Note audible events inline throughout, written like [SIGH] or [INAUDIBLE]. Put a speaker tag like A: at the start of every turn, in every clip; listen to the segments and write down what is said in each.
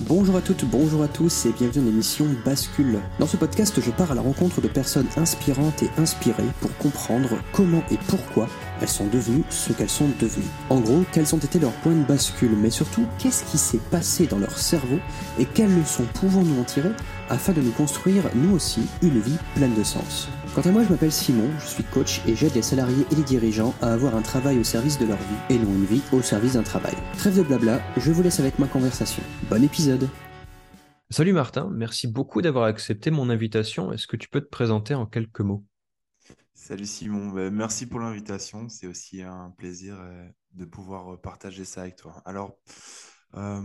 A: Bonjour à toutes, bonjour à tous et bienvenue dans l'émission Bascule. Dans ce podcast, je pars à la rencontre de personnes inspirantes et inspirées pour comprendre comment et pourquoi elles sont devenues ce qu'elles sont devenues. En gros, quels ont été leurs points de bascule, mais surtout, qu'est-ce qui s'est passé dans leur cerveau et quelles leçons pouvons-nous en tirer afin de nous construire, nous aussi, une vie pleine de sens? Quant à moi, je m'appelle Simon, je suis coach et j'aide les salariés et les dirigeants à avoir un travail au service de leur vie et non une vie au service d'un travail. Trêve de blabla, je vous laisse avec ma conversation. Bon épisode
B: Salut Martin, merci beaucoup d'avoir accepté mon invitation. Est-ce que tu peux te présenter en quelques mots?
C: Salut Simon, Ben, merci pour l'invitation. C'est aussi un plaisir euh, de pouvoir euh, partager ça avec toi. Alors, euh,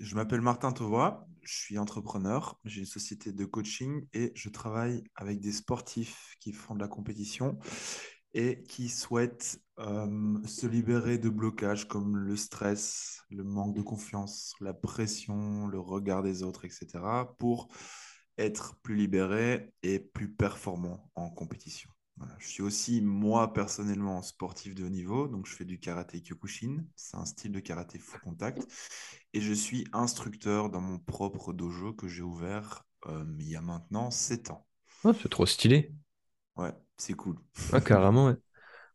C: je m'appelle Martin Tovois, je suis entrepreneur, j'ai une société de coaching et je travaille avec des sportifs qui font de la compétition et qui souhaitent euh, se libérer de blocages comme le stress, le manque de confiance, la pression, le regard des autres, etc. pour être plus libérés et plus performants en compétition. Voilà. Je suis aussi, moi, personnellement, sportif de haut niveau. Donc, je fais du karaté Kyokushin. C'est un style de karaté full contact. Et je suis instructeur dans mon propre dojo que j'ai ouvert euh, il y a maintenant 7 ans.
B: Ah, c'est trop stylé.
C: Ouais, c'est cool.
B: Ah, carrément, ouais.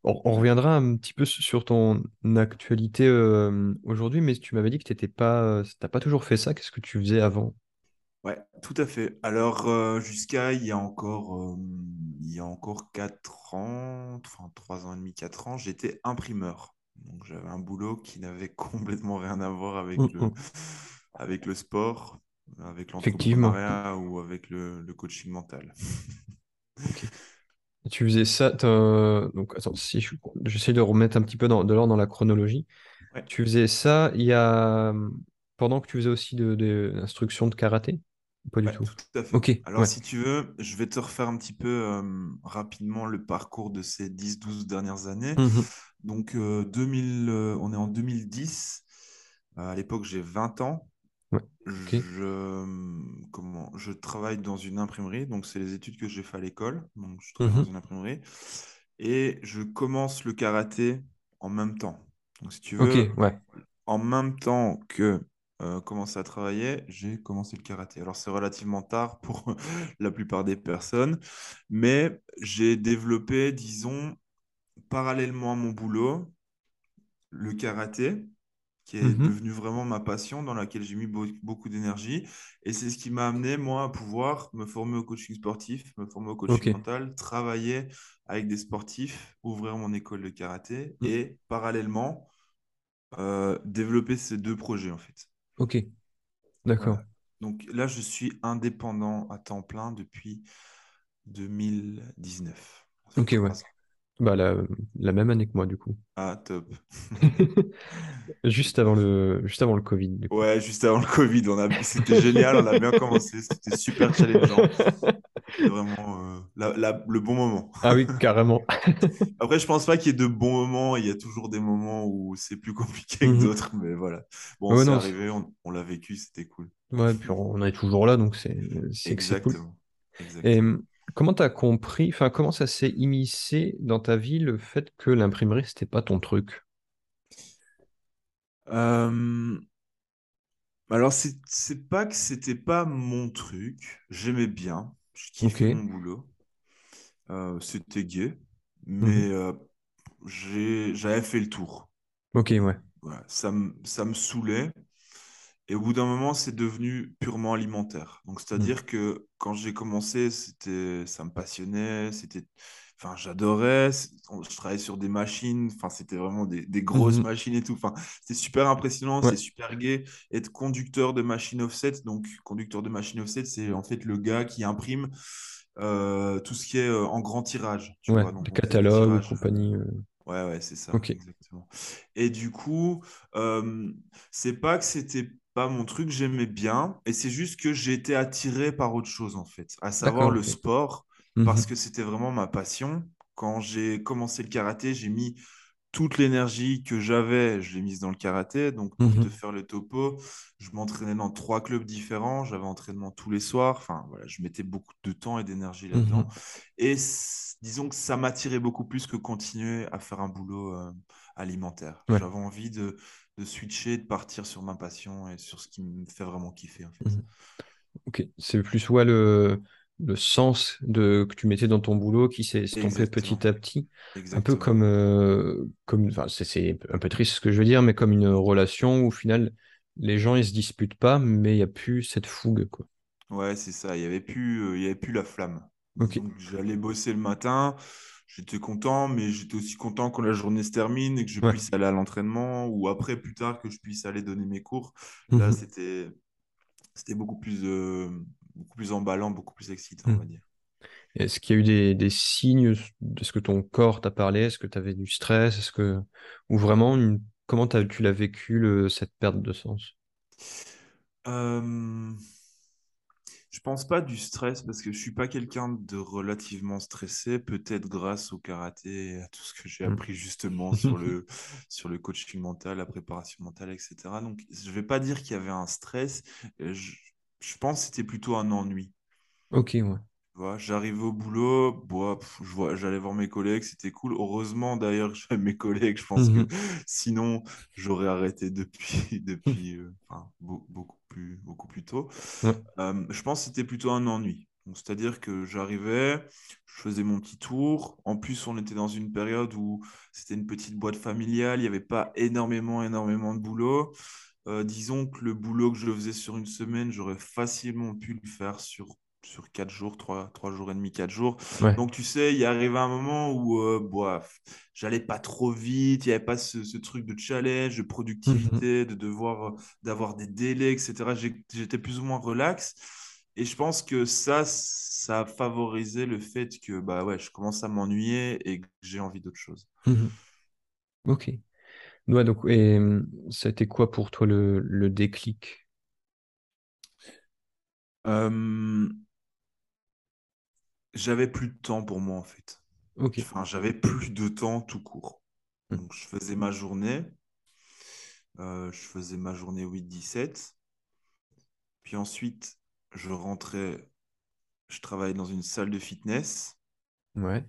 B: On, on reviendra un petit peu sur ton actualité euh, aujourd'hui, mais tu m'avais dit que tu n'étais pas, euh, pas toujours fait ça. Qu'est-ce que tu faisais avant?
C: Ouais, tout à fait. Alors, euh, jusqu'à il y a encore, euh, il y a encore 4 ans, enfin 3 ans et demi, 4 ans, j'étais imprimeur. Donc, j'avais un boulot qui n'avait [LAUGHS] complètement rien à voir avec
B: Hum,
C: le,
B: hum.
C: avec le sport, avec l'entrepreneuriat ou avec le, le coaching mental.
B: Tu faisais ça, donc attends, si je- j'essaie de remettre un petit peu dans- de l'ordre dans la chronologie.
C: Ouais,
B: Tu faisais ça il y a pendant que tu faisais aussi de, de l'instruction de karaté? Pas du
C: ouais,
B: tout.
C: tout à fait.
B: Ok,
C: Alors,
B: ouais.
C: si tu veux, je vais te refaire un petit peu euh, rapidement le parcours de ces dix douze dernières années.
B: Mhm.
C: Donc, euh, 2000, euh, on est en 2010. Euh, à l'époque, j'ai 20 ans.
B: Ouais.
C: Je, comment, je travaille dans une imprimerie, donc c'est les études que j'ai fait à l'école. Donc, je travaille dans
B: Mhm.
C: une imprimerie et je commence le karaté en même temps. Donc, si tu veux,
B: ouais.
C: en même temps que euh, commencer à travailler, j'ai commencé le karaté. Alors, c'est relativement tard pour [LAUGHS] la plupart des personnes, mais j'ai développé, disons, parallèlement à mon boulot, le karaté qui est
B: Mhm.
C: devenu vraiment ma passion, dans laquelle j'ai mis beau- beaucoup d'énergie. Et c'est ce qui m'a amené, moi, à pouvoir me former au coaching sportif, me former au coaching mental, travailler avec des sportifs, ouvrir mon école de karaté
B: Mm.
C: et parallèlement euh, développer ces deux projets, en fait.
B: Ok, d'accord.
C: Voilà. Donc là, je suis indépendant à temps plein depuis 2019. Ça fait
B: Ok, ouais. Bah, la, la même année que moi, du coup.
C: Ah, top. [LAUGHS]
B: Juste avant le, juste avant le Covid, du coup.
C: Ouais, juste avant le Covid, c'était génial, on a bien commencé, c'était super challengeant. [LAUGHS] C'était vraiment euh, la- la- le bon moment.
B: Ah oui, carrément. [LAUGHS]
C: Après, je pense pas qu'il y ait de bons moments, il y a toujours des moments où c'est plus compliqué que
B: Mhm.
C: d'autres, mais voilà. Bon,
B: Ouais,
C: c'est
B: c'est-
C: arrivé, on, on l'a vécu, c'était cool.
B: ouais, puis on est toujours là, donc c'est, c'est c'est cool.
C: Exactement.
B: Et
C: Exactement.
B: comment t'as compris, enfin, comment ça s'est immiscé dans ta vie le fait que l'imprimerie, c'était pas ton truc?
C: Euh, alors, c'est c'est pas que c'était pas mon truc, j'aimais bien, je mon boulot, Euh, c'était gay,
B: Mhm.
C: mais euh, j'avais fait le tour.
B: Ok, ouais.
C: Voilà, ça me, ça me saoulait. Et au bout d'un moment, c'est devenu purement alimentaire. Donc,
B: Mhm.
C: c'est-à-dire que quand j'ai commencé, c'était, ça me passionnait, c'était, enfin, j'adorais. Je travaillais sur des machines, enfin, c'était vraiment des, des grosses
B: Mhm.
C: machines et tout. Enfin, c'était super impressionnant,
B: Ouais.
C: c'est super gai. Être conducteur de machine offset, donc conducteur de machine offset, c'est en fait le gars qui imprime euh, tout ce qui est euh, en grand tirage, tu
B: Ouais,
C: vois.
B: des
C: Donc,
B: catalogues,
C: tirages.
B: compagnie. euh,
C: Ouais, ouais, c'est ça, exactement. Et du coup, euh, c'est pas que c'était pas mon truc, j'aimais bien, et c'est juste que j'ai été attiré par autre chose, en fait, à savoir le sport, parce
B: Mhm.
C: que c'était vraiment ma passion. Quand j'ai commencé le karaté, j'ai mis toute l'énergie que j'avais, je l'ai mise dans le karaté. Donc, pour te
B: Mhm.
C: faire le topo, je m'entraînais dans trois clubs différents, j'avais entraînement tous les soirs, enfin, voilà, je mettais beaucoup de temps et d'énergie là-dedans.
B: Mhm.
C: Et disons que ça m'attirait beaucoup plus que continuer à faire un boulot, euh, alimentaire.
B: Ouais.
C: J'avais envie de, de switcher, de partir sur ma passion et sur ce qui me fait vraiment kiffer, en fait.
B: Ok, c'est plus ouais, le, le sens de, que tu mettais dans ton boulot qui s'est estompé petit à petit. Un peu comme, euh, comme enfin, c'est un peu triste ce que je veux dire, mais comme une relation où au final, les gens ils se disputent pas, mais il n'y a plus cette fougue, quoi.
C: Ouais, c'est ça. Il n'y avait plus, euh, il y avait plus la flamme. J'allais bosser le matin, j'étais content, mais j'étais aussi content quand la journée se termine et que je
B: Ouais.
C: puisse aller à l'entraînement ou après, plus tard, que je puisse aller donner mes cours. Là,
B: Mhm.
C: c'était, c'était beaucoup plus, euh, beaucoup plus emballant, beaucoup plus excitant, on
B: Mhm.
C: va dire.
B: Est-ce qu'il y a eu des, des signes de ce que ton corps t'a parlé? Est-ce que tu avais du stress? Est-ce que... Ou vraiment, une... comment tu l'as vécu, le... cette perte de sens?
C: Euh, je pense pas du stress parce que je suis pas quelqu'un de relativement stressé, peut-être grâce au karaté et à tout ce que j'ai
B: Mhm.
C: appris justement [LAUGHS] sur le, sur le coaching mental, la préparation mentale, etc. Donc, je vais pas dire qu'il y avait un stress. Je, je pense que c'était plutôt un ennui.
B: Ok, ouais.
C: J'arrivais au boulot, bois, pff, je vois, j'allais voir mes collègues, c'était cool. Heureusement d'ailleurs que [LAUGHS] j'avais mes collègues, je pense que
B: Mhm.
C: sinon j'aurais arrêté depuis, [LAUGHS] depuis euh, enfin, beaucoup plus, beaucoup plus tôt.
B: Ouais.
C: Euh, je pense que c'était plutôt un ennui. C'est-à-dire que j'arrivais, je faisais mon petit tour. En plus, on était dans une période où c'était une petite boîte familiale, il n'y avait pas énormément, énormément de boulot. Euh, disons que le boulot que je faisais sur une semaine, j'aurais facilement pu le faire sur, sur quatre jours, trois, trois jours et demi, quatre jours.
B: Ouais.
C: Donc, tu sais, il y arrivé un moment où euh, j'allais pas trop vite, il n'y avait pas ce, ce truc de challenge, de
B: Mhm.
C: productivité, de devoir, euh, d'avoir des délais, etc. J'étais plus ou moins relax. Et je pense que ça, ça a favorisé le fait que bah ouais, je commence à m'ennuyer et que j'ai envie d'autre chose.
B: Mhm. Ok. Ouais, donc, et hum, a été quoi pour toi le, le déclic?
C: Euh, j'avais plus de temps pour moi en fait. Enfin, j'avais plus de temps tout court.
B: Mhm.
C: Donc, je faisais ma journée. Euh, je faisais ma journée 8-17. Puis ensuite, je rentrais, je travaillais dans une salle de fitness
B: Ouais.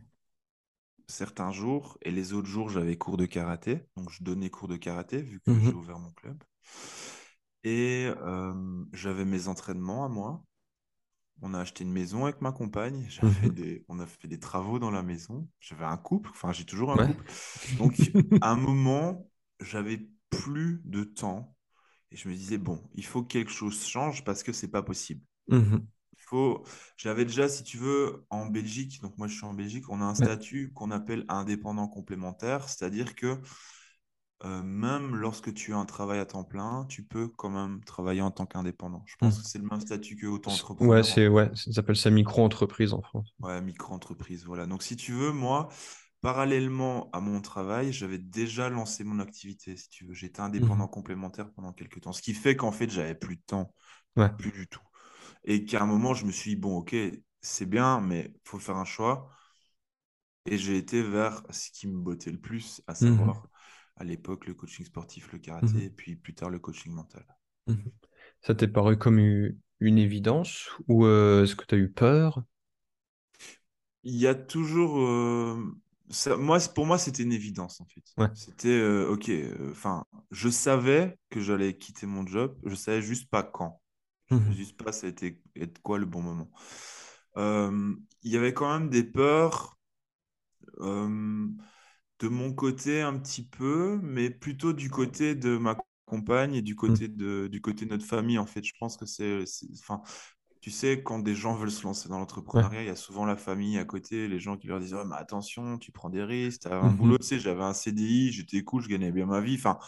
C: Certains jours et les autres jours, j'avais cours de karaté. Donc, je donnais cours de karaté vu que j'ai
B: Mhm.
C: ouvert mon club. Et euh, j'avais mes entraînements à moi. On a acheté une maison avec ma compagne. J'avais des... On a fait des travaux dans la maison. J'avais un couple. Enfin, j'ai toujours un
B: Ouais.
C: couple. Donc, [LAUGHS] à un moment, j'avais plus de temps. Et je me disais, bon, il faut que quelque chose change parce que c'est pas possible.
B: Mhm.
C: Faut... J'avais déjà, si tu veux, en Belgique, donc moi je suis en Belgique, on a un
B: Ouais.
C: statut qu'on appelle indépendant complémentaire, c'est-à-dire que euh, même lorsque tu as un travail à temps plein, tu peux quand même travailler en tant qu'indépendant. Je pense
B: Mhm.
C: que c'est le même statut que
B: Ouais,
C: auto-entrepreneur en
B: c'est, ouais, ça s'appelle ça micro-entreprise en France.
C: Ouais, micro-entreprise, voilà. Donc si tu veux, moi, parallèlement à mon travail, j'avais déjà lancé mon activité, si tu veux. J'étais indépendant
B: Mhm.
C: complémentaire pendant quelques temps, ce qui fait qu'en fait, j'avais plus de temps,
B: Ouais.
C: plus du tout. Et qu'à un moment, je me suis dit, bon, ok, c'est bien, mais il faut faire un choix. Et j'ai été vers ce qui me bottait le plus, à
B: Mhm.
C: savoir à l'époque le coaching sportif, le karaté,
B: Mhm.
C: et puis plus tard le coaching mental.
B: Mhm. Ça t'est paru comme une évidence ou euh, est-ce que tu as eu peur?
C: Il y a toujours. euh, ça, moi, pour moi, c'était une évidence, en fait.
B: Ouais.
C: C'était, euh, ok, enfin, je savais que j'allais quitter mon job, je savais juste pas quand. Je
B: Mhm.
C: juste pas ça a été être quoi le bon moment? Euh, il y avait quand même des peurs euh, de mon côté un petit peu, mais plutôt du côté de ma compagne et du
B: Mhm.
C: côté de, du côté de notre famille, en fait. Je pense que c'est, c'est- enfin, tu sais, quand des gens veulent se lancer dans
B: Ouais.
C: l'entrepreneuriat, il y a souvent la famille à côté, les gens qui leur disent, Ouais, mais attention, tu prends des risques, tu as un boulot,
B: Mhm.
C: tu sais, j'avais un CDI, j'étais cool, je gagnais bien ma vie, enfin,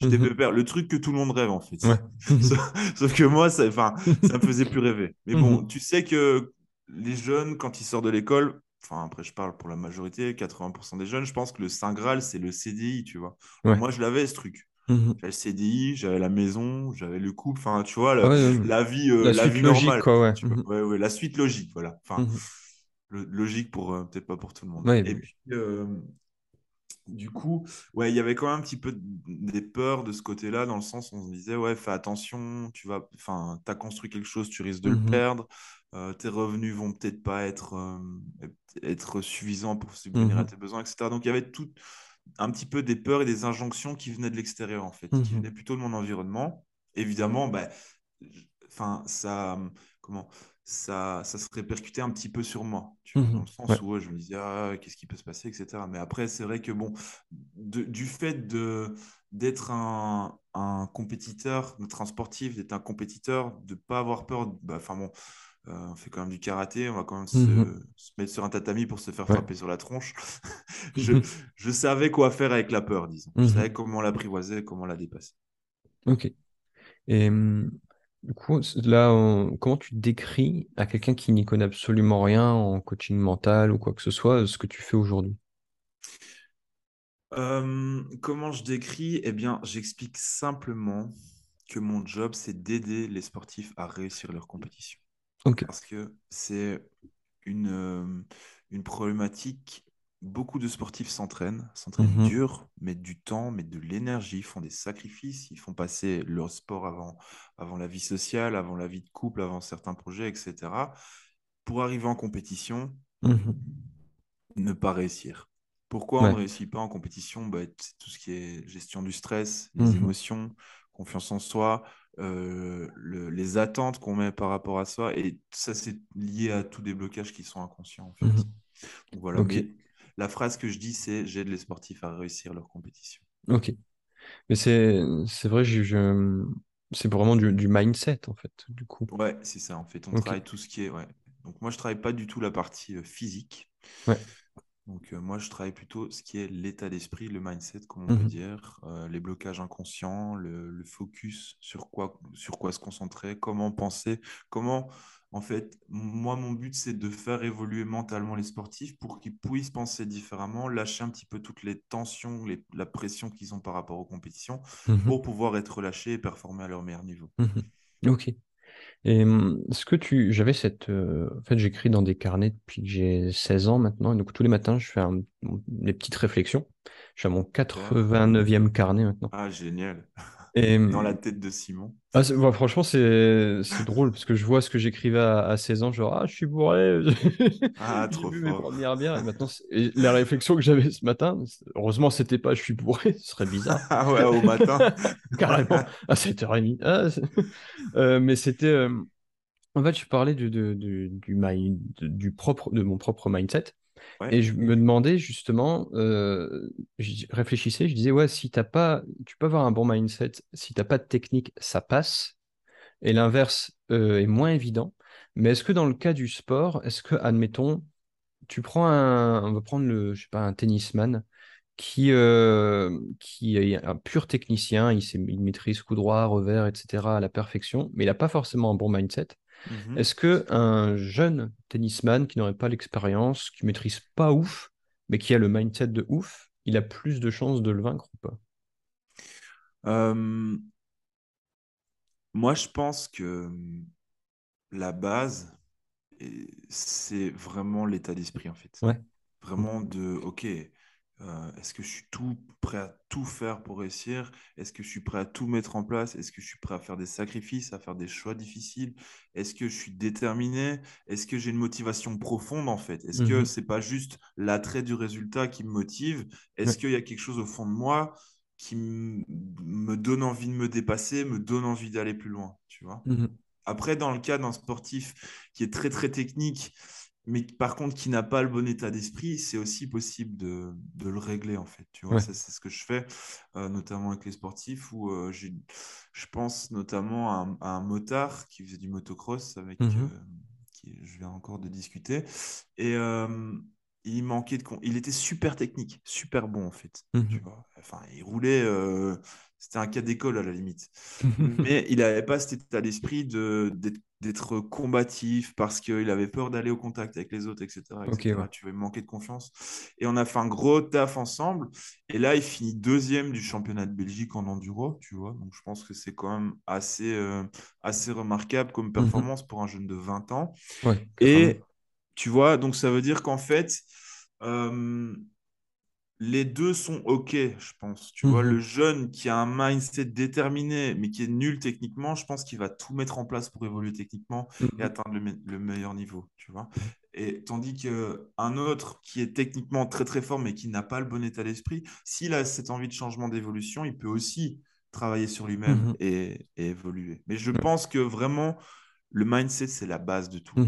C: j'étais
B: Mhm.
C: pépère, le truc que tout le monde rêve, en fait.
B: Ouais. [LAUGHS]
C: Sauf, que moi, ça, [LAUGHS] ça me faisait plus rêver. Mais bon,
B: Mhm.
C: tu sais que les jeunes, quand ils sortent de l'école, enfin, après, je parle pour la majorité, 80% des jeunes, je pense que le Saint Graal, c'est le CDI, tu vois.
B: Ouais.
C: Moi, je l'avais, ce truc.
B: Mhm.
C: J'avais le CDI, j'avais la maison, j'avais le couple, enfin, tu vois, le-
B: ouais, ouais.
C: la vie, euh,
B: La
C: la vie
B: logique,
C: normale,
B: quoi, ouais.
C: tu vois.
B: Mhm.
C: Ouais, la suite logique, voilà. Enfin, le- logique pour, euh, peut-être pas pour tout le monde. Et puis, euh, du coup, ouais, il y avait quand même un petit peu des peurs de ce côté-là, dans le sens où on se disait, ouais, fais attention, tu vas, enfin, as construit quelque chose, tu risques de le perdre, euh, tes revenus vont peut-être pas être, être suffisants pour subvenir à tes besoins, etc. Donc, il y avait tout, un petit peu des peurs et des injonctions qui venaient de l'extérieur, en fait, qui
B: Mhm.
C: venaient plutôt de mon environnement. Évidemment, bah, enfin, ça, comment, ça, ça se répercutait un petit peu sur moi, tu vois, dans
B: Mhm.
C: le sens
B: Ouais.
C: où je me disais, ah, qu'est-ce qui peut se passer, etc. Mais après, c'est vrai que, bon, de- du fait de, d'être un, un compétiteur, d'être un sportif, d'être un compétiteur, de ne pas avoir peur, bah, enfin bon, euh, on fait quand même du karaté, on va quand même se, se mettre sur un tatami pour se faire
B: Ouais.
C: frapper sur la tronche. [LAUGHS] je, [LAUGHS] je savais quoi faire avec la peur, disons. Je
B: Mhm.
C: savais comment l'apprivoiser, comment la dépasser.
B: Ok. Et hum, du coup, là, on- comment tu décris à quelqu'un qui n'y connaît absolument rien en coaching mental ou quoi que ce soit, ce que tu fais aujourd'hui?
C: Euh, comment je décris? Eh bien, j'explique simplement que mon job, c'est d'aider les sportifs à réussir leur compétition. Parce que c'est une, euh, une problématique. Beaucoup de sportifs s'entraînent, s'entraînent
B: Mhm.
C: dur, mettent du temps, mettent de l'énergie, font des sacrifices, ils font passer leur sport avant, avant la vie sociale, avant la vie de couple, avant certains projets, etc. Pour arriver en compétition,
B: Mhm.
C: ne pas réussir. Pourquoi on ne réussit pas en compétition? Bah, c'est tout ce qui est gestion du stress, les
B: Mhm.
C: émotions, confiance en soi, euh, le- les attentes qu'on met par rapport à soi. Et ça, c'est lié à tous des blocages qui sont inconscients, en fait.
B: Mhm.
C: Donc voilà. Mais la phrase que je dis, c'est j'aide les sportifs à réussir leur compétition.
B: Ok. Mais c'est vrai, je, je- c'est vraiment du, du mindset en fait, du coup.
C: Ouais, c'est ça, en fait. On travaille tout ce qui est. Ouais. Donc moi, je travaille pas du tout la partie euh, physique.
B: Ouais.
C: Donc, euh, moi, je travaille plutôt ce qui est l'état d'esprit, le mindset, comme on peut
B: Mhm.
C: dire, euh, les blocages inconscients, le, le focus sur quoi, sur quoi se concentrer, comment penser, comment, en fait, moi, mon but, c'est de faire évoluer mentalement les sportifs pour qu'ils puissent penser différemment, lâcher un petit peu toutes les tensions, les- la pression qu'ils ont par rapport aux compétitions,
B: Mhm.
C: pour pouvoir être relâchés et performer à leur meilleur niveau.
B: Mhm. Ok. Et hum, est-ce que tu... J'avais cette... euh, En fait, j'écris dans des carnets depuis que j'ai 16 ans maintenant. Et donc, tous les matins, je fais un- des petites réflexions. Je suis à mon 89e carnet maintenant.
C: Ah, génial. [LAUGHS]
B: Et,
C: Dans la tête de Simon.
B: ah, ouais, franchement, c'est drôle parce que je vois ce que j'écrivais à, à 16 ans, genre, ah, je suis bourré,
C: Ah, [LAUGHS]
B: j'ai
C: trop
B: bu mes
C: fort.
B: premières bières. Et maintenant, et la réflexion que j'avais ce matin, heureusement, c'était pas je suis bourré, ce serait bizarre.
C: Ah ouais, au matin. [LAUGHS]
B: Carrément, à 7h30. Ah, [LAUGHS] Euh, mais c'était. euh, En fait, je parlais du, du, mind- du propre, de mon propre mindset. Et je me demandais justement, euh, je réfléchissais, je disais, ouais, si t'as pas, tu peux avoir un bon mindset, si t'as pas de technique, ça passe. Et l'inverse euh, est moins évident. Mais est-ce que dans le cas du sport, est-ce que, admettons, tu prends un, on va prendre le, je sais pas, un tennisman qui, euh, est un pur technicien, il, sait- il maîtrise coup droit, revers, etc. à la perfection, mais il n'a pas forcément un bon mindset.
C: Mhm.
B: Est-ce que un jeune tennisman qui n'aurait pas l'expérience, qui maîtrise pas ouf, mais qui a le mindset de ouf, il a plus de chances de le vaincre ou pas?
C: Euh, moi, je pense que hum, la base, c'est vraiment l'état d'esprit, en fait.
B: Ouais.
C: Vraiment de, OK, euh, est-ce que je suis tout prêt à tout faire pour réussir? Est-ce que je suis prêt à tout mettre en place? Est-ce que je suis prêt à faire des sacrifices, à faire des choix difficiles? Est-ce que je suis déterminé? Est-ce que j'ai une motivation profonde, en fait? Est-ce que
B: Mhm.
C: c'est pas juste l'attrait du résultat qui me motive? Est-ce
B: Ouais.
C: qu'il y a quelque chose au fond de moi qui me donne envie de me dépasser, me donne envie d'aller plus loin, tu vois?
B: Mhm.
C: Après, dans le cas d'un sportif qui est très très technique, mais par contre qui n'a pas le bon état d'esprit, c'est aussi possible de, de le régler en fait. Tu vois,
B: Ouais.
C: ça c'est ce que je fais, euh, notamment avec les sportifs, où euh, j'ai- je pense notamment à un, à un motard qui faisait du motocross avec
B: Mhm.
C: euh, qui je viens encore de discuter, et il manquait de con- il était super technique, super bon en fait. Tu
B: Mhm.
C: vois, enfin il roulait. euh, c'était un cas d'école à la limite. [LAUGHS] Mais il n'avait pas cet état d'esprit de, d'être, combatif parce qu'il avait peur d'aller au contact avec les autres, etc. Etc.
B: ouais.
C: Tu manquait de confiance. Et on a fait un gros taf ensemble. Et là, il finit deuxième du championnat de Belgique en enduro, tu vois. Donc, je pense que c'est quand même assez, euh, assez remarquable comme
B: Mhm.
C: performance pour un jeune de 20 ans.
B: Ouais,
C: Et. Tu vois, donc ça veut dire qu'en fait, euh, les deux sont OK, je pense. Tu vois, le
B: Mhm.
C: jeune qui a un mindset déterminé, mais qui est nul techniquement, je pense qu'il va tout mettre en place pour évoluer techniquement et
B: Mhm.
C: atteindre le, me- le meilleur niveau, tu vois. Et tandis qu'un autre qui est techniquement très très fort mais qui n'a pas le bon état d'esprit, s'il a cette envie de changement d'évolution, il peut aussi travailler sur lui-même
B: Mhm.
C: et, et évoluer. Mais je pense que vraiment, le mindset, c'est la base de tout.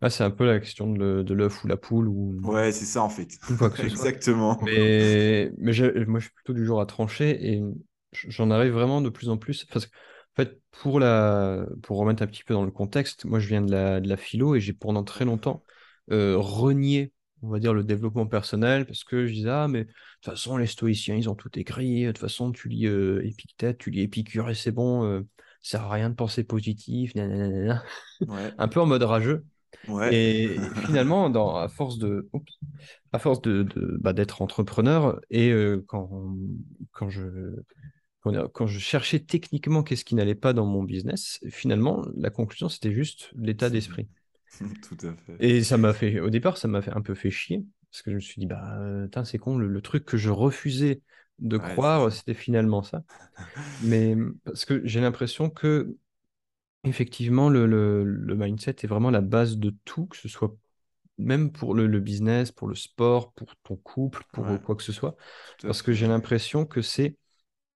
B: Ah, c'est un peu la question de l'œuf ou la poule ou,
C: Ouais, c'est ça en fait.
B: ou quoi que ce [LAUGHS] soit.
C: Exactement.
B: Mais, mais moi, je suis plutôt du genre à trancher et j'en arrive vraiment de plus en plus. Parce que, en fait, pour la, pour remettre un petit peu dans le contexte, moi, je viens de la, de la philo et j'ai pendant très longtemps euh, renié, on va dire, le développement personnel parce que je disais, ah, mais de toute façon, les stoïciens, ils ont tout écrit. De toute façon, tu lis euh, Épictète, tu lis Épicure et c'est bon, euh, ça sert à rien de penser positif, nanana.
C: Ouais, [LAUGHS]
B: Un peu en mode rageux.
C: Ouais,
B: Et [LAUGHS] finalement, dans, à force de, oups, à force de, de- bah, d'être entrepreneur et euh, quand, quand je, quand, je cherchais techniquement qu'est-ce qui n'allait pas dans mon business, finalement, la conclusion, c'était juste l'état d'esprit. [LAUGHS]
C: tout à fait.
B: Et ça m'a fait, au départ, ça m'a fait un peu fait chier parce que je me suis dit, bah, c'est con, le, le truc que je refusais de
C: Ouais,
B: croire, c'était finalement ça. Mais parce que j'ai l'impression que Effectivement, le, le- le mindset est vraiment la base de tout, que ce soit même pour le, le business, pour le sport, pour ton couple, pour
C: Ouais,
B: quoi que ce soit. Parce que j'ai l'impression que c'est